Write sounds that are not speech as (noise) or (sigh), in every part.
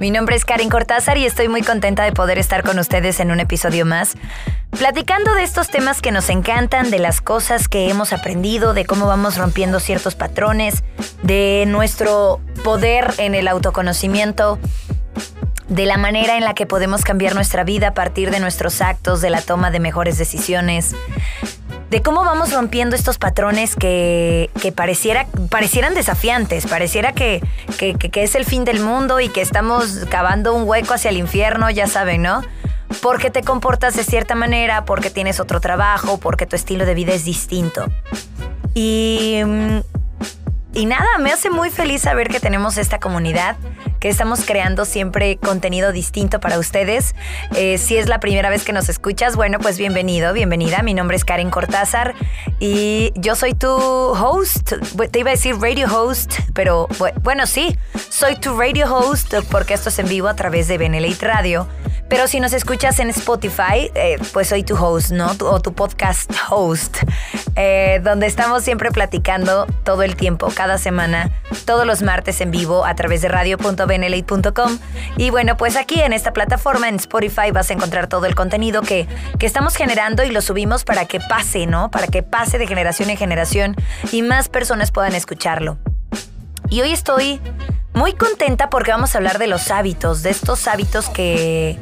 Mi nombre es Karen Cortázar y estoy muy contenta de poder estar con ustedes en un episodio más, platicando de estos temas que nos encantan, de las cosas que hemos aprendido, de cómo vamos rompiendo ciertos patrones, de nuestro poder en el autoconocimiento, de la manera en la que podemos cambiar nuestra vida a partir de nuestros actos, de la toma de mejores decisiones, de cómo vamos rompiendo estos patrones que, pareciera, parecieran desafiantes, pareciera que, que, que, es el fin del mundo y que estamos cavando un hueco hacia el infierno, ya saben, ¿no? Porque te comportas de cierta manera, porque tienes otro trabajo, porque tu estilo de vida es distinto. Y mm, y nada, me hace muy feliz saber que tenemos esta comunidad, que estamos creando siempre contenido distinto para ustedes. Eh, si es la primera vez que nos escuchas, bueno, pues bienvenido, bienvenida. Mi nombre es Karen Cortázar y yo soy tu host. Te iba a decir radio host, pero bueno, sí, soy tu radio host porque esto es en vivo a través de Benelite Radio. Pero si nos escuchas en Spotify, eh, pues soy tu host, ¿no? o tu podcast host, eh, donde estamos siempre platicando todo el tiempo, cada semana, todos los martes en vivo a través de radio.benelate.com. Y bueno, pues aquí en esta plataforma, en Spotify, vas a encontrar todo el contenido que, que estamos generando y lo subimos para que pase, ¿no? Para que pase de generación en generación y más personas puedan escucharlo. Y hoy estoy muy contenta porque vamos a hablar de los hábitos, de estos hábitos que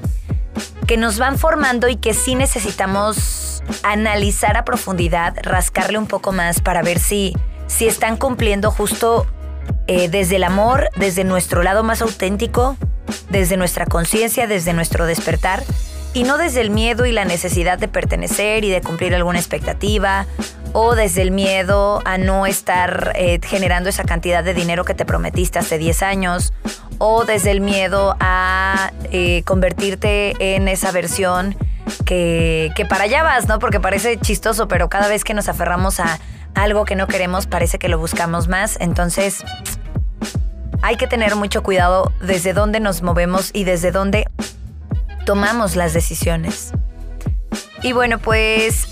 que nos van formando y que sí necesitamos analizar a profundidad, rascarle un poco más para ver si, si están cumpliendo justo eh, desde el amor, desde nuestro lado más auténtico, desde nuestra conciencia, desde nuestro despertar, y no desde el miedo y la necesidad de pertenecer y de cumplir alguna expectativa, o desde el miedo a no estar eh, generando esa cantidad de dinero que te prometiste hace 10 años, o desde el miedo a eh, convertirte en esa versión que, que para allá vas, ¿no? Porque parece chistoso, pero cada vez que nos aferramos a algo que no queremos, parece que lo buscamos más. Entonces, hay que tener mucho cuidado desde dónde nos movemos y desde dónde tomamos las decisiones. Y bueno, pues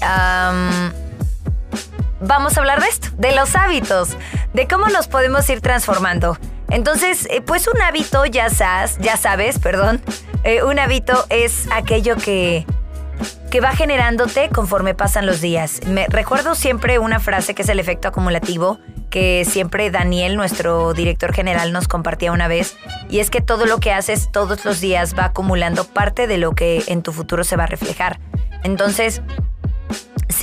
vamos a hablar de esto, de los hábitos, de cómo nos podemos ir transformando. Entonces, eh, pues un hábito, ya sabes, ya sabes, perdón, eh, un hábito es aquello que, que va generándote conforme pasan los días. Me recuerdo siempre una frase que es el efecto acumulativo, que siempre Daniel, nuestro director general, nos compartía una vez, y es que todo lo que haces todos los días va acumulando parte de lo que en tu futuro se va a reflejar. Entonces,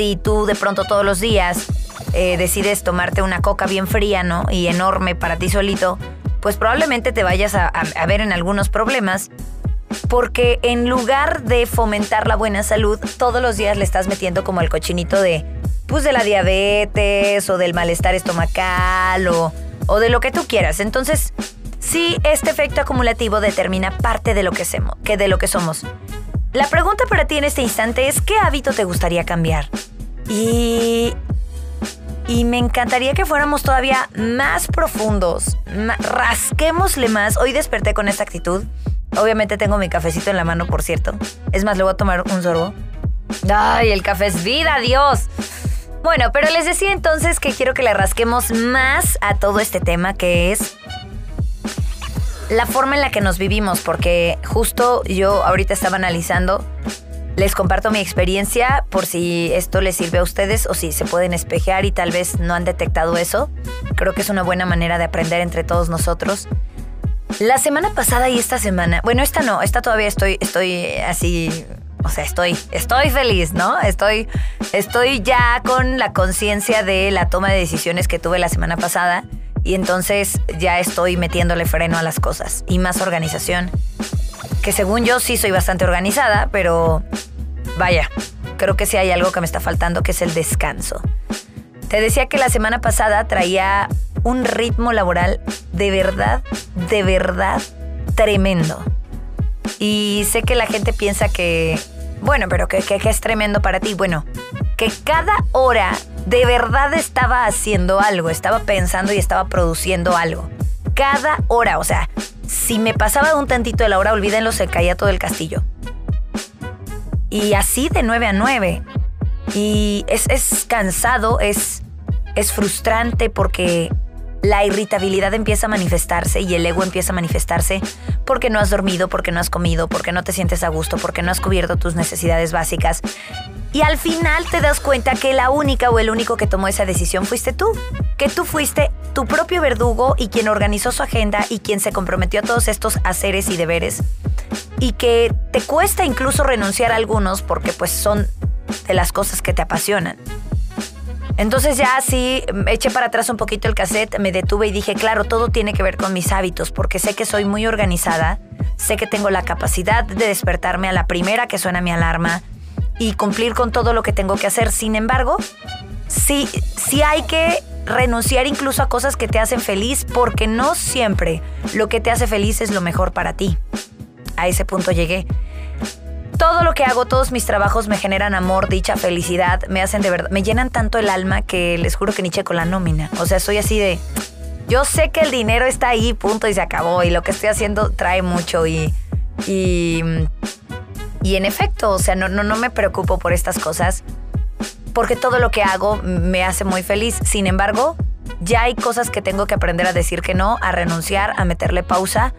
si tú de pronto todos los días eh, decides tomarte una coca bien fría, ¿no? Y enorme para ti solito, pues probablemente te vayas a, ver en algunos problemas porque en lugar de fomentar la buena salud, todos los días le estás metiendo como el cochinito de, pues de la diabetes o del malestar estomacal o, o de lo que tú quieras. Entonces, sí, este efecto acumulativo determina parte de lo que, somos, que de lo que somos. La pregunta para ti en este instante es, ¿qué hábito te gustaría cambiar? Y y me encantaría que fuéramos todavía más profundos. rasquémosle más. Hoy desperté con esta actitud. Obviamente tengo mi cafecito en la mano, por cierto. Es más, le voy a tomar un sorbo. Ay, el café es vida, Dios. Bueno, pero les decía entonces que quiero que le rasquemos más a todo este tema que es la forma en la que nos vivimos, porque justo yo ahorita estaba analizando les comparto mi experiencia por si esto les sirve a ustedes o si se pueden espejear y tal vez no han detectado eso. Creo que es una buena manera de aprender entre todos nosotros. La semana pasada y esta semana, bueno, esta no, esta todavía estoy, estoy así, o sea, estoy, estoy feliz, ¿no? Estoy, estoy ya con la conciencia de la toma de decisiones que tuve la semana pasada y entonces ya estoy metiéndole freno a las cosas y más organización que según yo sí soy bastante organizada, pero vaya, creo que sí hay algo que me está faltando, que es el descanso. Te decía que la semana pasada traía un ritmo laboral de verdad, de verdad tremendo. Y sé que la gente piensa que, Bueno, pero ¿qué, qué, qué es tremendo para ti? Bueno, que cada hora de verdad estaba haciendo algo, estaba pensando y estaba produciendo algo. Cada hora, o sea, si me pasaba un tantito de la hora, olvídenlo, se caía todo el castillo. Y así de 9 a 9. Y es, es cansado, es, es frustrante porque la irritabilidad empieza a manifestarse y el ego empieza a manifestarse porque no has dormido, porque no has comido, porque no te sientes a gusto, porque no has cubierto tus necesidades básicas. Y al final te das cuenta que la única o el único que tomó esa decisión fuiste tú. Que tú fuiste tu propio verdugo y quien organizó su agenda y quien se comprometió a todos estos haceres y deberes. Y que te cuesta incluso renunciar a algunos porque pues son de las cosas que te apasionan. Entonces ya así eché para atrás un poquito el cassette, me detuve y dije, claro, todo tiene que ver con mis hábitos, porque sé que soy muy organizada, sé que tengo la capacidad de despertarme a la primera que suena mi alarma y cumplir con todo lo que tengo que hacer. Sin embargo, sí, sí hay que renunciar incluso a cosas que te hacen feliz, porque no siempre lo que te hace feliz es lo mejor para ti. A ese punto llegué todo lo que hago, todos mis trabajos me generan amor, dicha, felicidad, me hacen de verdad, me llenan tanto el alma que les juro que ni checo la nómina. O sea, soy así de, yo sé que el dinero está ahí, punto, y se acabó, y lo que estoy haciendo trae mucho y... y y en efecto, o sea, no, no, no me preocupo por estas cosas porque todo lo que hago me hace muy feliz. Sin embargo, ya hay cosas que tengo que aprender a decir que no, a renunciar, a meterle pausa,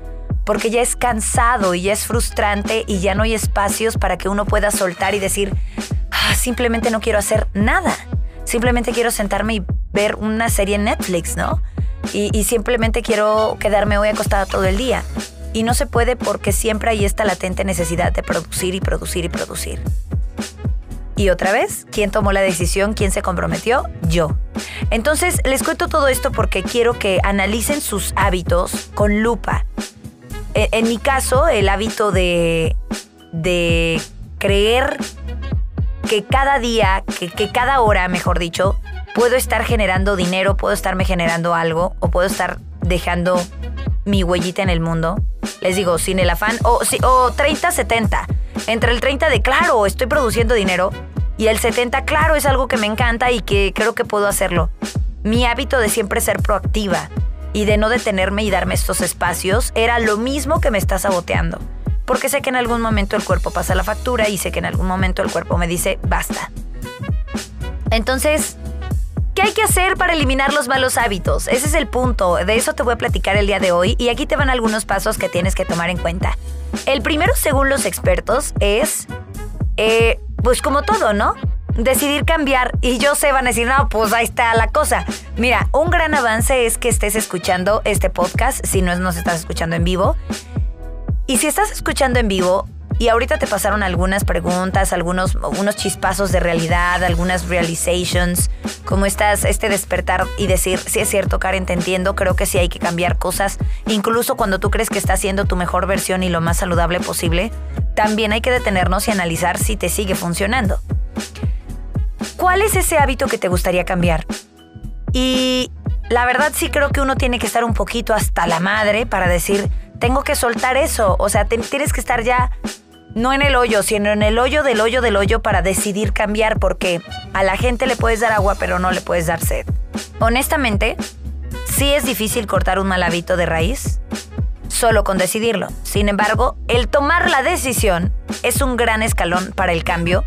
porque ya es cansado y ya es frustrante y ya no hay espacios para que uno pueda soltar y decir, ah, simplemente no quiero hacer nada. Simplemente quiero sentarme y ver una serie en Netflix, ¿no? Y, y simplemente quiero quedarme hoy acostada todo el día. Y no se puede porque siempre hay esta latente necesidad de producir y producir y producir. Y otra vez, ¿quién tomó la decisión? ¿Quién se comprometió? Yo. Entonces, les cuento todo esto porque quiero que analicen sus hábitos con lupa e, en, mi caso, el hábito de, de creer que cada día, que, que cada hora, mejor dicho, puedo estar generando dinero, puedo estarme generando algo o puedo estar dejando mi huellita en el mundo. Les digo, sin el afán, o, o 30-70. Entre el 30 de, claro, estoy produciendo dinero, y el 70, claro, es algo que me encanta y que creo que puedo hacerlo. Mi hábito de siempre ser proactiva, y de no detenerme y darme estos espacios era lo mismo que me está saboteando. Porque sé que en algún momento el cuerpo pasa la factura y sé que en algún momento el cuerpo me dice basta. Entonces, ¿qué hay que hacer para eliminar los malos hábitos? Ese es el punto. De eso te voy a platicar el día de hoy y aquí te van algunos pasos que tienes que tomar en cuenta. El primero, según los expertos, es, eh, pues como todo, ¿no? decidir cambiar y yo sé, van a decir, no, pues ahí está la cosa. Mira, un gran avance es que estés escuchando este podcast, si no nos estás escuchando en vivo. Y si estás escuchando en vivo y ahorita te pasaron algunas preguntas, algunos unos chispazos de realidad, algunas realizations, como estás, este despertar y decir, si es cierto, Karen, te entiendo, creo que sí hay que cambiar cosas, incluso cuando tú crees que estás siendo tu mejor versión y lo más saludable posible, también hay que detenernos y analizar si te sigue funcionando. ¿Cuál es ese hábito que te gustaría cambiar? Y la verdad sí creo que uno tiene que estar un poquito hasta la madre para decir, tengo que soltar eso. O sea, tienes que estar ya no en el hoyo, sino en el hoyo del hoyo del hoyo para decidir cambiar, porque a la gente le puedes dar agua, pero no le puedes dar sed. Honestamente, sí es difícil cortar un mal hábito de raíz, solo con decidirlo. Sin embargo, el tomar la decisión es un gran escalón para el cambio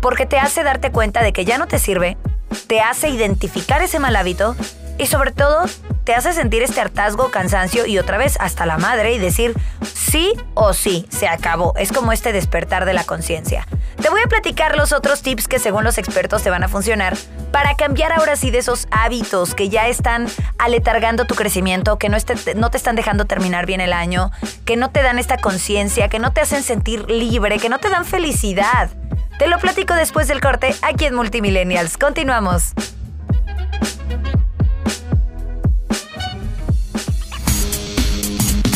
porque te hace darte cuenta de que ya no te sirve, te hace identificar ese mal hábito y sobre todo te hace sentir este hartazgo, cansancio y otra vez hasta la madre y decir sí o sí, se acabó. Es como este despertar de la conciencia. Te voy a platicar los otros tips que según los expertos te van a funcionar para cambiar ahora sí de esos hábitos que ya están aletargando tu crecimiento, que no, no te están dejando terminar bien el año, que no te dan esta conciencia, que no te hacen sentir libre, que no te dan felicidad. Te lo platico después del corte aquí en Multimillennials. Continuamos.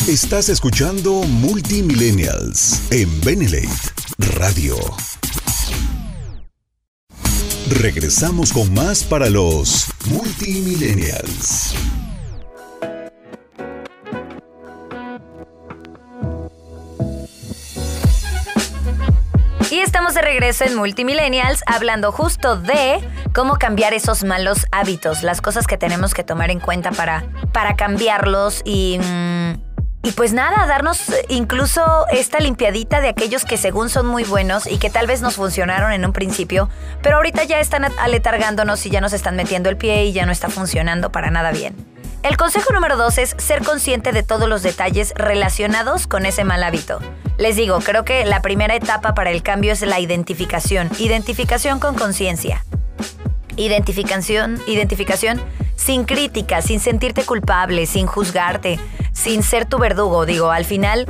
Estás escuchando Multimillennials en Benelate Radio. Regresamos con más para los Multimillennials. Y estamos de regreso en Multimillennials hablando justo de cómo cambiar esos malos hábitos, las cosas que tenemos que tomar en cuenta para, para cambiarlos y... Mm, y pues nada, darnos incluso esta limpiadita de aquellos que según son muy buenos y que tal vez nos funcionaron en un principio, pero ahorita ya están aletargándonos y ya nos están metiendo el pie y ya no está funcionando para nada bien. El consejo número dos es ser consciente de todos los detalles relacionados con ese mal hábito. Les digo, creo que la primera etapa para el cambio es la identificación. Identificación con conciencia. Identificación, identificación sin crítica, sin sentirte culpable, sin juzgarte, sin ser tu verdugo. Digo, al final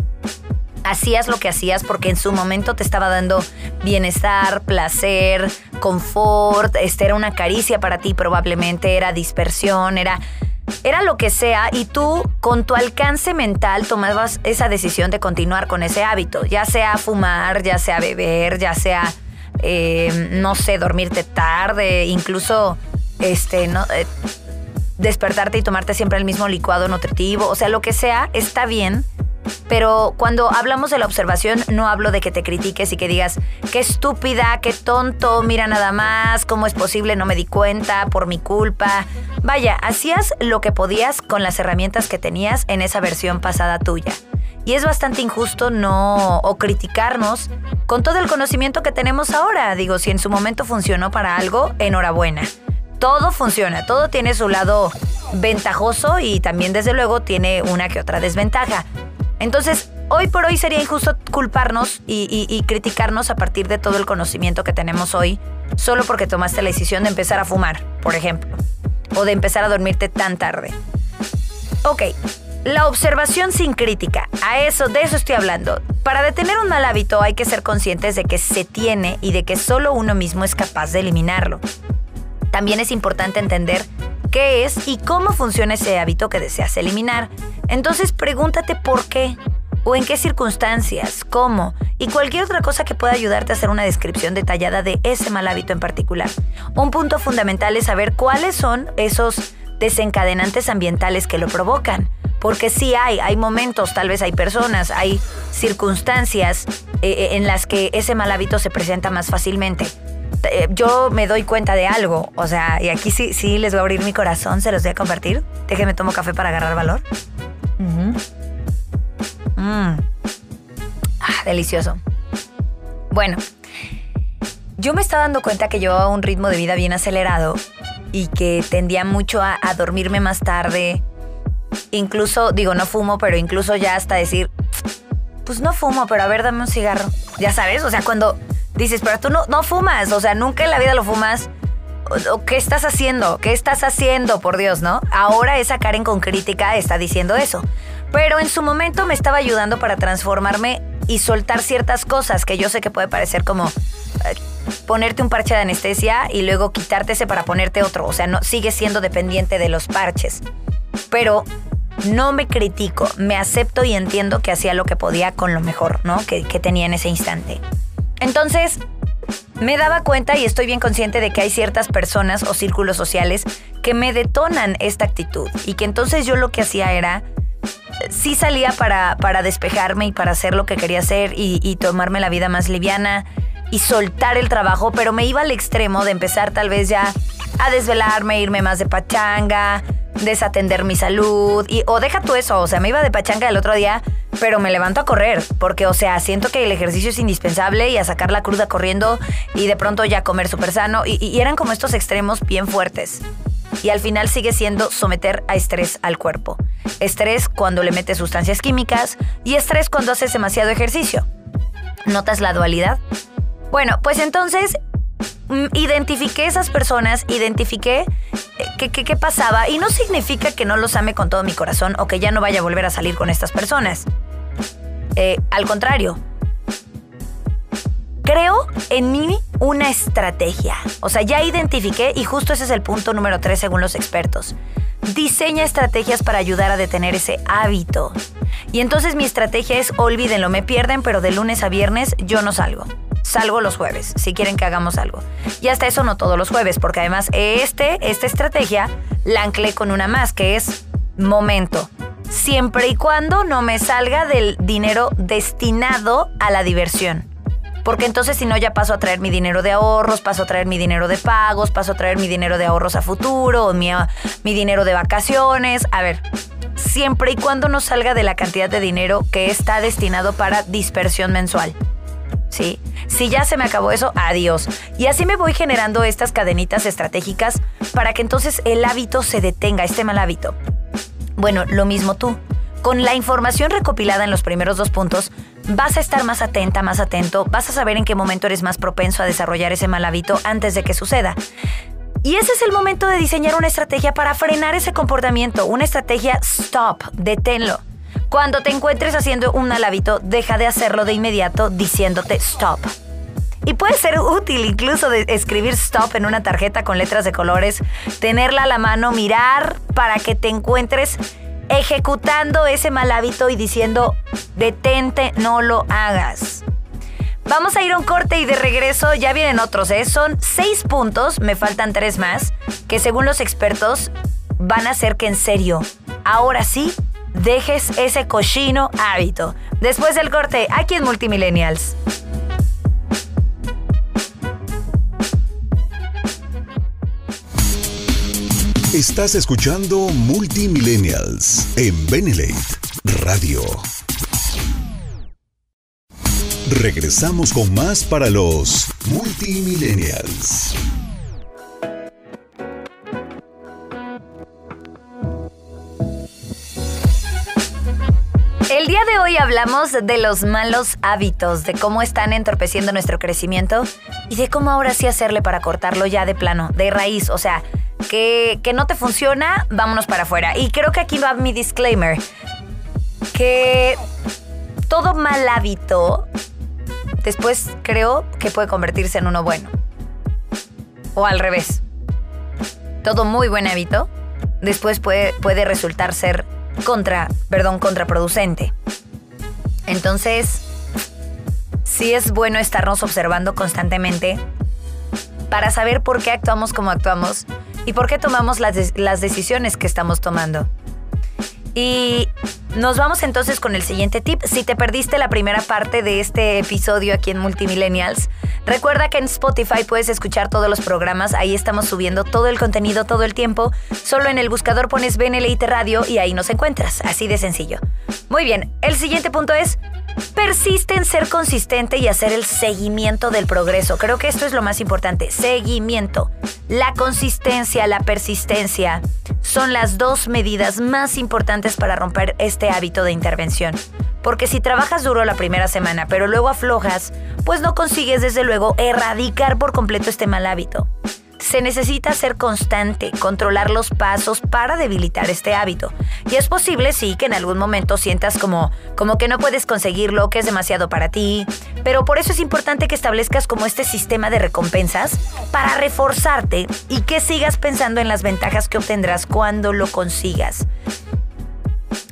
hacías lo que hacías porque en su momento te estaba dando bienestar, placer, confort, este era una caricia para ti probablemente, era dispersión, era era lo que sea y tú con tu alcance mental tomabas esa decisión de continuar con ese hábito, ya sea fumar, ya sea beber, ya sea, eh, no sé, dormirte tarde, incluso, este, no, eh, despertarte y tomarte siempre el mismo licuado nutritivo, o sea, lo que sea, está bien pero cuando hablamos de la observación, no hablo de que te critiques y que digas, qué estúpida, qué tonto, mira nada más, cómo es posible, no me di cuenta, por mi culpa. Vaya, hacías lo que podías con las herramientas que tenías en esa versión pasada tuya. Y es bastante injusto no criticarnos con todo el conocimiento que tenemos ahora. Digo, si en su momento funcionó para algo, enhorabuena. Todo funciona, todo tiene su lado ventajoso y también desde luego tiene una que otra desventaja. Entonces, hoy por hoy sería injusto culparnos y, criticarnos a partir de todo el conocimiento que tenemos hoy, solo porque tomaste la decisión de empezar a fumar, por ejemplo, o de empezar a dormirte tan tarde. Ok, la observación sin crítica, a eso, de eso estoy hablando. Para detener un mal hábito hay que ser conscientes de que se tiene y de que solo uno mismo es capaz de eliminarlo. También es importante entender qué es y cómo funciona ese hábito que deseas eliminar. Entonces pregúntate por qué o en qué circunstancias, cómo y cualquier otra cosa que pueda ayudarte a hacer una descripción detallada de ese mal hábito en particular. Un punto fundamental es saber cuáles son esos desencadenantes ambientales que lo provocan. Porque sí hay, hay momentos, tal vez hay personas, hay circunstancias eh, eh, en las que ese mal hábito se presenta más fácilmente. Eh, yo me doy cuenta de algo, o sea, y aquí sí, sí les voy a abrir mi corazón, se los voy a compartir. Déjenme tomo café para agarrar valor. Mm. Ah, delicioso. Bueno, yo me estaba dando cuenta que llevaba un ritmo de vida bien acelerado y que tendía mucho a, a dormirme más tarde. Incluso, digo, no fumo, pero incluso ya hasta decir, pues no fumo, pero a ver, dame un cigarro. Ya sabes, o sea, cuando dices, pero tú no, no fumas, o sea, nunca en la vida lo fumas. ¿Qué estás haciendo? ¿Qué estás haciendo, por Dios, no? Ahora esa Karen con crítica está diciendo eso. Pero en su momento me estaba ayudando para transformarme y soltar ciertas cosas que yo sé que puede parecer como eh, ponerte un parche de anestesia y luego quitarte ese para ponerte otro. O sea, no sigue siendo dependiente de los parches. Pero no me critico, me acepto y entiendo que hacía lo que podía con lo mejor, ¿no? que tenía en ese instante. Entonces, me daba cuenta y estoy bien consciente de que hay ciertas personas o círculos sociales que me detonan esta actitud y que entonces yo lo que hacía era, sí salía para, para despejarme y para hacer lo que quería hacer y, y tomarme la vida más liviana y soltar el trabajo, pero me iba al extremo de empezar tal vez ya a desvelarme, irme más de pachanga, desatender mi salud y o deja tú eso, o sea, me iba de pachanga el otro día, pero me levanto a correr, porque o sea, siento que el ejercicio es indispensable y a sacar la cruda corriendo y de pronto ya comer súper sano y, y eran como estos extremos bien fuertes. Y al final sigue siendo someter a estrés al cuerpo. Estrés cuando le metes sustancias químicas y estrés cuando haces demasiado ejercicio. ¿Notas la dualidad? Bueno, pues entonces identifiqué esas personas, identifiqué eh, qué pasaba y no significa que no los ame con todo mi corazón o que ya no vaya a volver a salir con estas personas. Eh, al contrario, creo en mí una estrategia. O sea, ya identifiqué y justo ese es el punto número tres según los expertos. Diseña estrategias para ayudar a detener ese hábito. Y entonces mi estrategia es olvídenlo, me pierden, pero de lunes a viernes yo no salgo salgo los jueves, si quieren que hagamos algo. Y hasta eso no todos los jueves, porque además este, esta estrategia la anclé con una más, que es momento. Siempre y cuando no me salga del dinero destinado a la diversión. porque entonces si no ya paso a traer mi dinero de ahorros, paso a traer mi dinero de pagos, paso a traer mi dinero de ahorros a futuro, mi, mi dinero de vacaciones. A ver, siempre y cuando no salga de la cantidad de dinero que está destinado para dispersión mensual. ¿Sí? Si ya se me acabó eso, adiós. Y así me voy generando estas cadenitas estratégicas para que entonces el hábito se detenga, este mal hábito. Bueno, lo mismo tú. Con la información recopilada en los primeros dos puntos, vas a estar más atenta, más atento, vas a saber en qué momento eres más propenso a desarrollar ese mal hábito antes de que suceda. Y ese es el momento de diseñar una estrategia para frenar ese comportamiento, una estrategia stop, deténlo. Cuando te encuentres haciendo un mal hábito, deja de hacerlo de inmediato diciéndote stop. Y puede ser útil incluso de escribir stop en una tarjeta con letras de colores, tenerla a la mano, mirar para que te encuentres ejecutando ese mal hábito y diciendo detente, no lo hagas. Vamos a ir a un corte y de regreso ya vienen otros, ¿eh? Son seis puntos, me faltan tres más, que según los expertos van a hacer que en serio, ahora sí, dejes ese cochino hábito. Después del corte, aquí en Multimillennials. Estás escuchando Multimillennials en Benelate Radio. Regresamos con más para los Multimillennials. El día de hoy hablamos de los malos hábitos, de cómo están entorpeciendo nuestro crecimiento y de cómo ahora sí hacerle para cortarlo ya de plano, de raíz. O sea, que, que no te funciona, vámonos para afuera. Y creo que aquí va mi disclaimer, que todo mal hábito después creo que puede convertirse en uno bueno. O al revés. Todo muy buen hábito después puede, puede resultar ser contra, perdón, contraproducente. Entonces, sí es bueno estarnos observando constantemente para saber por qué actuamos como actuamos y por qué tomamos las, las decisiones que estamos tomando. Y nos vamos entonces con el siguiente tip. Si te perdiste la primera parte de este episodio aquí en Multimillennials, recuerda que en Spotify puedes escuchar todos los programas. Ahí estamos subiendo todo el contenido todo el tiempo. Solo en el buscador pones BNLIT Radio y ahí nos encuentras. Así de sencillo. Muy bien, el siguiente punto es persiste en ser consistente y hacer el seguimiento del progreso. Creo que esto es lo más importante. Seguimiento. La consistencia, la persistencia son las dos medidas más importantes para romper este hábito de intervención. Porque si trabajas duro la primera semana, pero luego aflojas, pues no consigues desde luego erradicar por completo este mal hábito. Se necesita ser constante, controlar los pasos para debilitar este hábito. Y es posible, sí, que en algún momento sientas como, como que no puedes conseguirlo, que es demasiado para ti, pero por eso es importante que establezcas como este sistema de recompensas para reforzarte y que sigas pensando en las ventajas que obtendrás cuando lo consigas.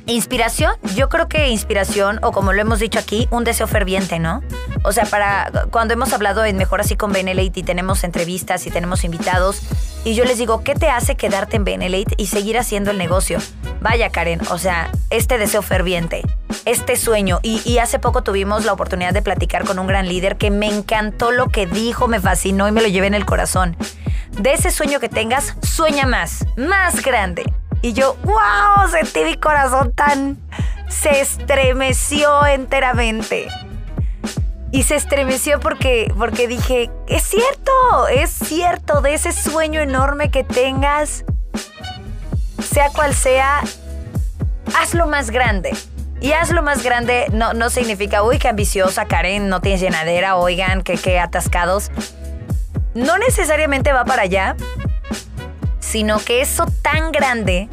Inspiración, yo creo que inspiración, o como lo hemos dicho aquí, un deseo ferviente, ¿no? O sea, para cuando hemos hablado en Mejor Así con Benelate y tenemos entrevistas y tenemos invitados, y yo les digo, ¿qué te hace quedarte en Benelate y seguir haciendo el negocio? Vaya, Karen, o sea, este deseo ferviente, este sueño, y, y hace poco tuvimos la oportunidad de platicar con un gran líder que me encantó lo que dijo, me fascinó y me lo llevé en el corazón. De ese sueño que tengas, sueña más, más grande. Y yo, wow, sentí mi corazón tan... Se estremeció enteramente. Y se estremeció porque, porque dije, es cierto, es cierto, de ese sueño enorme que tengas, sea cual sea, hazlo más grande. Y hazlo más grande no, no significa, uy, qué ambiciosa, Karen, no tienes llenadera, oigan, que, qué atascados. No necesariamente va para allá, sino que eso tan grande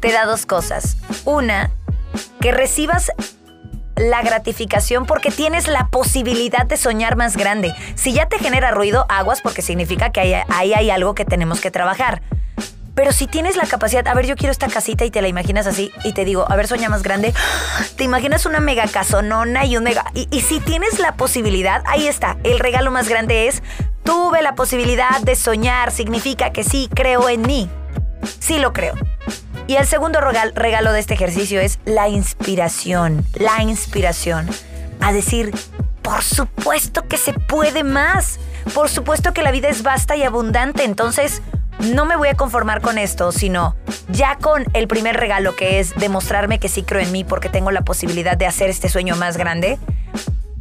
te da dos cosas. Una, que recibas la gratificación porque tienes la posibilidad de soñar más grande. Si ya te genera ruido, aguas porque significa que ahí hay, algo que tenemos que trabajar. Pero si tienes la capacidad, a ver, yo quiero esta casita y te la imaginas así y te digo, a ver, sueña más grande, (gasps) te imaginas una mega casonona y un mega... Y, y si tienes la posibilidad, ahí está, el regalo más grande es, tuve la posibilidad de soñar, significa que sí creo en mí. Sí lo creo. Y el segundo regalo de este ejercicio es la inspiración, la inspiración a decir, por supuesto que se puede más. Por supuesto que la vida es vasta y abundante, entonces no me voy a conformar con esto, sino ya con el primer regalo que es demostrarme que sí creo en mí porque tengo la posibilidad de hacer este sueño más grande,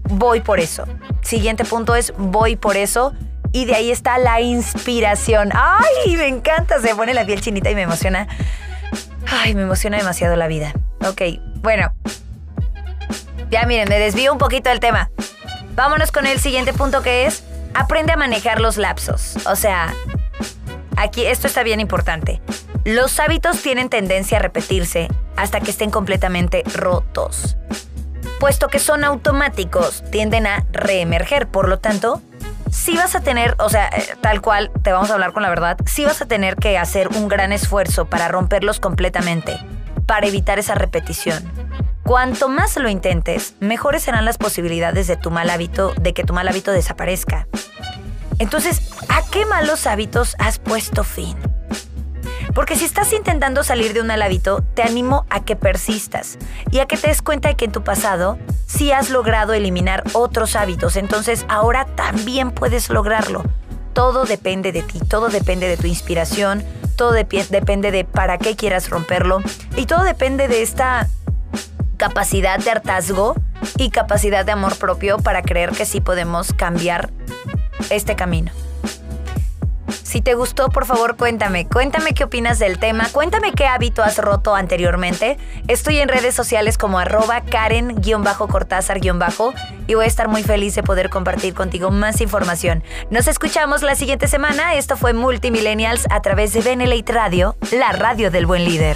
voy por eso. Siguiente punto es voy por eso. Y de ahí está la inspiración. ¡Ay! Me encanta. Se pone la piel chinita y me emociona. Ay, me emociona demasiado la vida. Ok, bueno. Ya miren, me desvío un poquito del tema. Vámonos con el siguiente punto que es aprende a manejar los lapsos. O sea, aquí esto está bien importante. Los hábitos tienen tendencia a repetirse hasta que estén completamente rotos. Puesto que son automáticos, tienden a reemerger. Por lo tanto, si vas a tener, o sea, eh, tal cual, te vamos a hablar con la verdad, si vas a tener que hacer un gran esfuerzo para romperlos completamente, para evitar esa repetición. Cuanto más lo intentes, mejores serán las posibilidades de tu mal hábito, de que tu mal hábito desaparezca. Entonces, ¿a qué malos hábitos has puesto fin? Porque si estás intentando salir de un mal hábito, te animo a que persistas y a que te des cuenta de que en tu pasado sí has logrado eliminar otros hábitos. Entonces ahora también puedes lograrlo. Todo depende de ti, todo depende de tu inspiración, todo depende de para qué quieras romperlo y todo depende de esta capacidad de hartazgo y capacidad de amor propio para creer que sí podemos cambiar este camino. Si te gustó, por favor, cuéntame. Cuéntame qué opinas del tema. Cuéntame qué hábito has roto anteriormente. Estoy en redes sociales como arroba Karen-Cortázar- y voy a estar muy feliz de poder compartir contigo más información. Nos escuchamos la siguiente semana. Esto fue Multimillennials a través de Benelate Radio, la radio del buen líder.